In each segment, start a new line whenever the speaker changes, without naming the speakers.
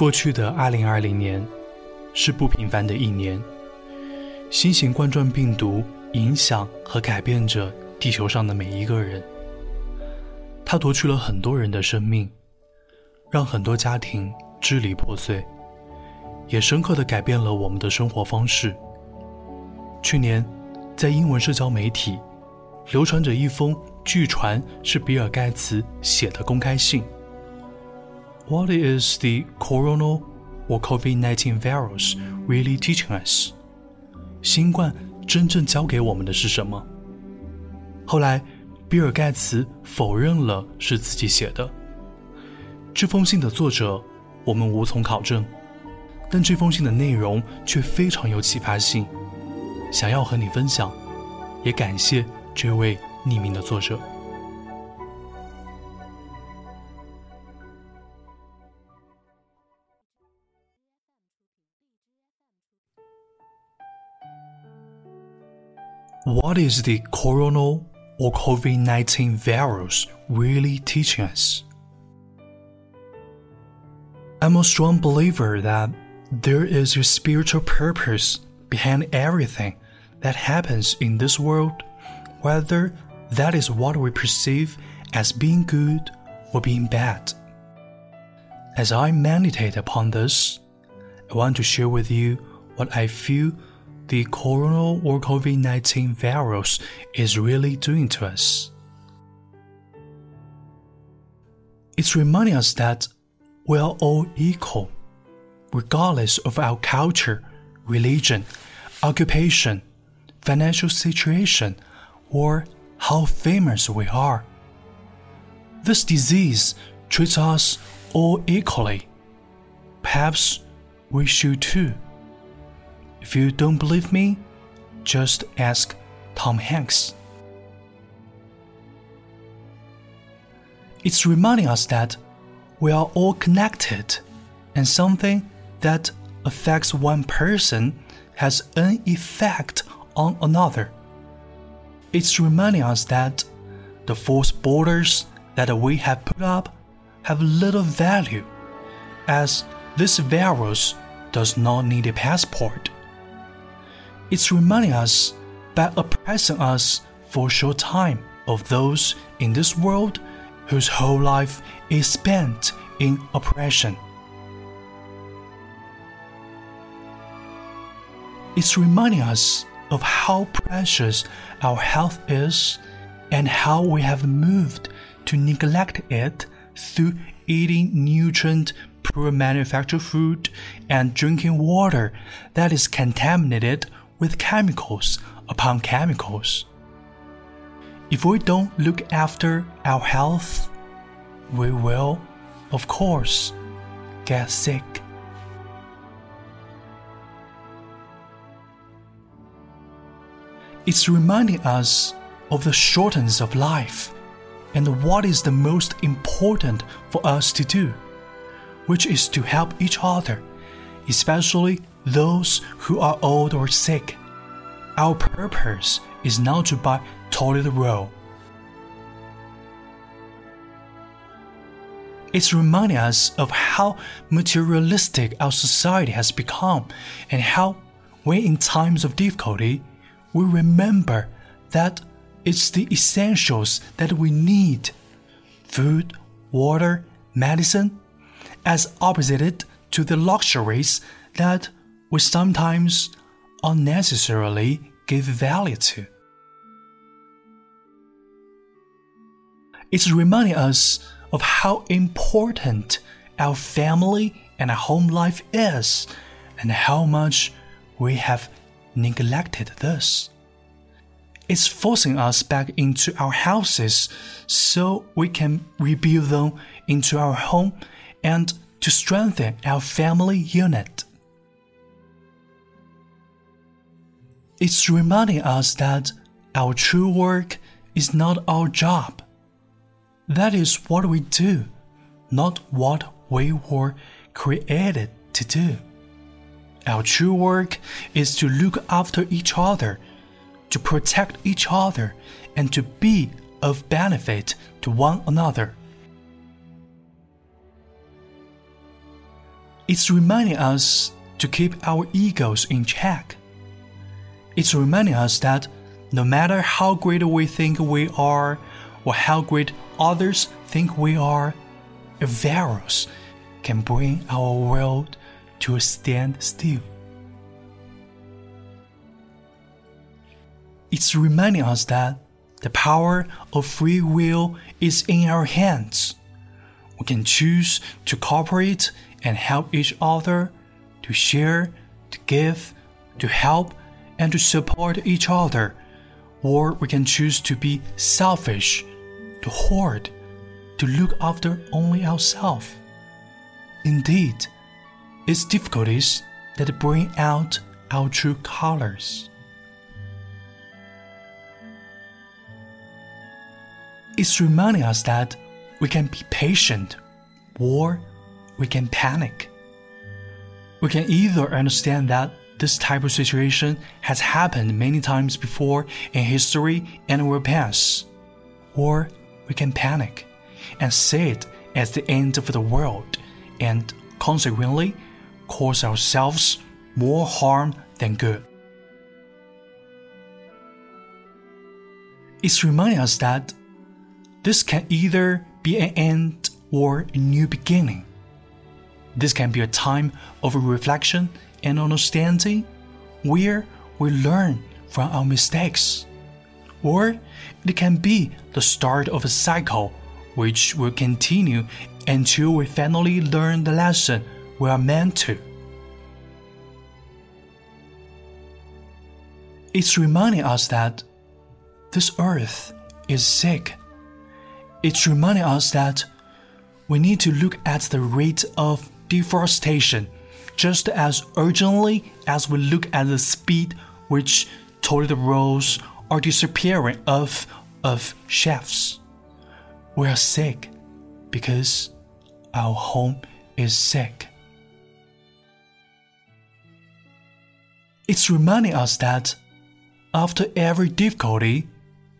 过去的二零二零年是不平凡的一年，新型冠状病毒影响和改变着地球上的每一个人。它夺去了很多人的生命，让很多家庭支离破碎，也深刻的改变了我们的生活方式。去年，在英文社交媒体流传着一封据传是比尔盖茨写的公开信。What is the corona or COVID-19 virus really teaching us？新冠真正教给我们的是什么？后来，比尔盖茨否认了是自己写的。这封信的作者我们无从考证，但这封信的内容却非常有启发性。想要和你分享，也感谢这位匿名的作者。What is the corona or COVID 19 virus really teaching us? I'm a strong believer that there is a spiritual purpose behind everything that happens in this world, whether that is what we perceive as being good or being bad. As I meditate upon this, I want to share with you what I feel the corona or COVID 19 virus is really doing to us. It's reminding us that we are all equal, regardless of our culture, religion, occupation, financial situation, or how famous we are. This disease treats us all equally. Perhaps we should too. If you don't believe me, just ask Tom Hanks. It's reminding us that we are all connected, and something that affects one person has an effect on another. It's reminding us that the false borders that we have put up have little value, as this virus does not need a passport. It's reminding us by oppressing us for a short time of those in this world whose whole life is spent in oppression. It's reminding us of how precious our health is and how we have moved to neglect it through eating nutrient poor manufactured food and drinking water that is contaminated with chemicals upon chemicals. If we don't look after our health, we will, of course, get sick. It's reminding us of the shortness of life and what is the most important for us to do, which is to help each other, especially those who are old or sick. Our purpose is not to buy toilet roll. It's reminding us of how materialistic our society has become and how, when in times of difficulty, we remember that it's the essentials that we need food, water, medicine, as opposite to the luxuries that we sometimes unnecessarily give value to. It's reminding us of how important our family and our home life is and how much we have neglected this. It's forcing us back into our houses so we can rebuild them into our home and to strengthen our family unit. It's reminding us that our true work is not our job. That is what we do, not what we were created to do. Our true work is to look after each other, to protect each other, and to be of benefit to one another. It's reminding us to keep our egos in check. It's reminding us that no matter how great we think we are, or how great others think we are, a virus can bring our world to a standstill. It's reminding us that the power of free will is in our hands. We can choose to cooperate and help each other, to share, to give, to help, and to support each other. Or we can choose to be selfish, to hoard, to look after only ourselves. Indeed, it's difficulties that bring out our true colors. It's reminding us that we can be patient or we can panic. We can either understand that this type of situation has happened many times before in history and will pass, or we can panic and see it as the end of the world and consequently cause ourselves more harm than good. It's reminding us that this can either be an end or a new beginning. This can be a time of reflection and understanding where we learn from our mistakes. Or it can be the start of a cycle which will continue until we finally learn the lesson we are meant to. It's reminding us that this earth is sick it's reminding us that we need to look at the rate of deforestation just as urgently as we look at the speed which toilet rolls are disappearing off of shelves. We are sick because our home is sick. It's reminding us that after every difficulty,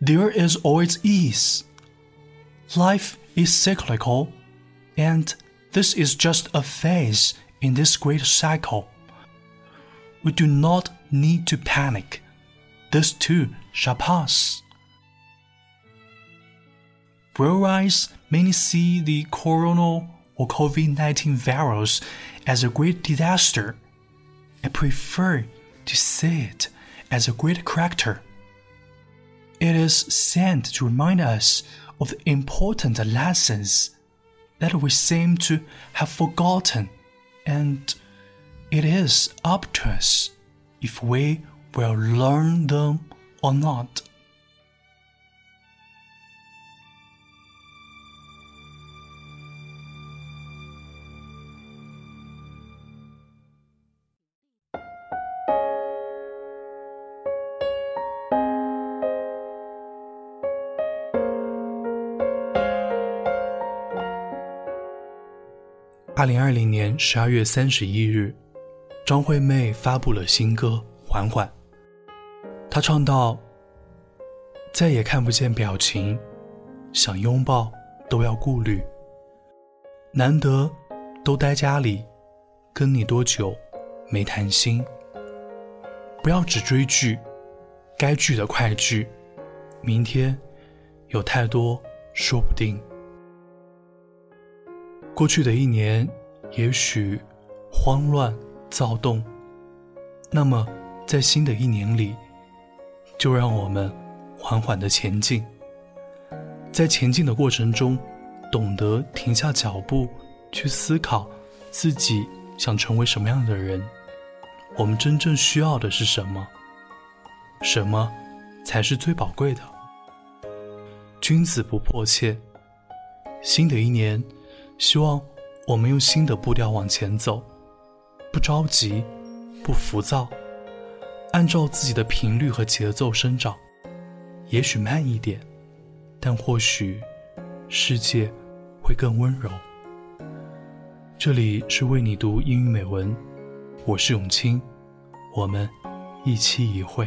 there is always ease. Life is cyclical, and this is just a phase in this great cycle. We do not need to panic. This too shall pass. Whereas many see the corona or COVID 19 virus as a great disaster, I prefer to see it as a great character. It is sent to remind us of the important lessons that we seem to have forgotten, and it is up to us if we will learn them or not. 二零二零年十二月三十一日，张惠妹发布了新歌《缓缓》。她唱到：“再也看不见表情，想拥抱都要顾虑。难得都待家里，跟你多久没谈心？不要只追剧，该剧的快剧。明天有太多说不定。”过去的一年，也许慌乱、躁动。那么，在新的一年里，就让我们缓缓的前进。在前进的过程中，懂得停下脚步，去思考自己想成为什么样的人。我们真正需要的是什么？什么才是最宝贵的？君子不迫切。新的一年。希望我们用新的步调往前走，不着急，不浮躁，按照自己的频率和节奏生长。也许慢一点，但或许世界会更温柔。这里是为你读英语美文，我是永清，我们一期一会。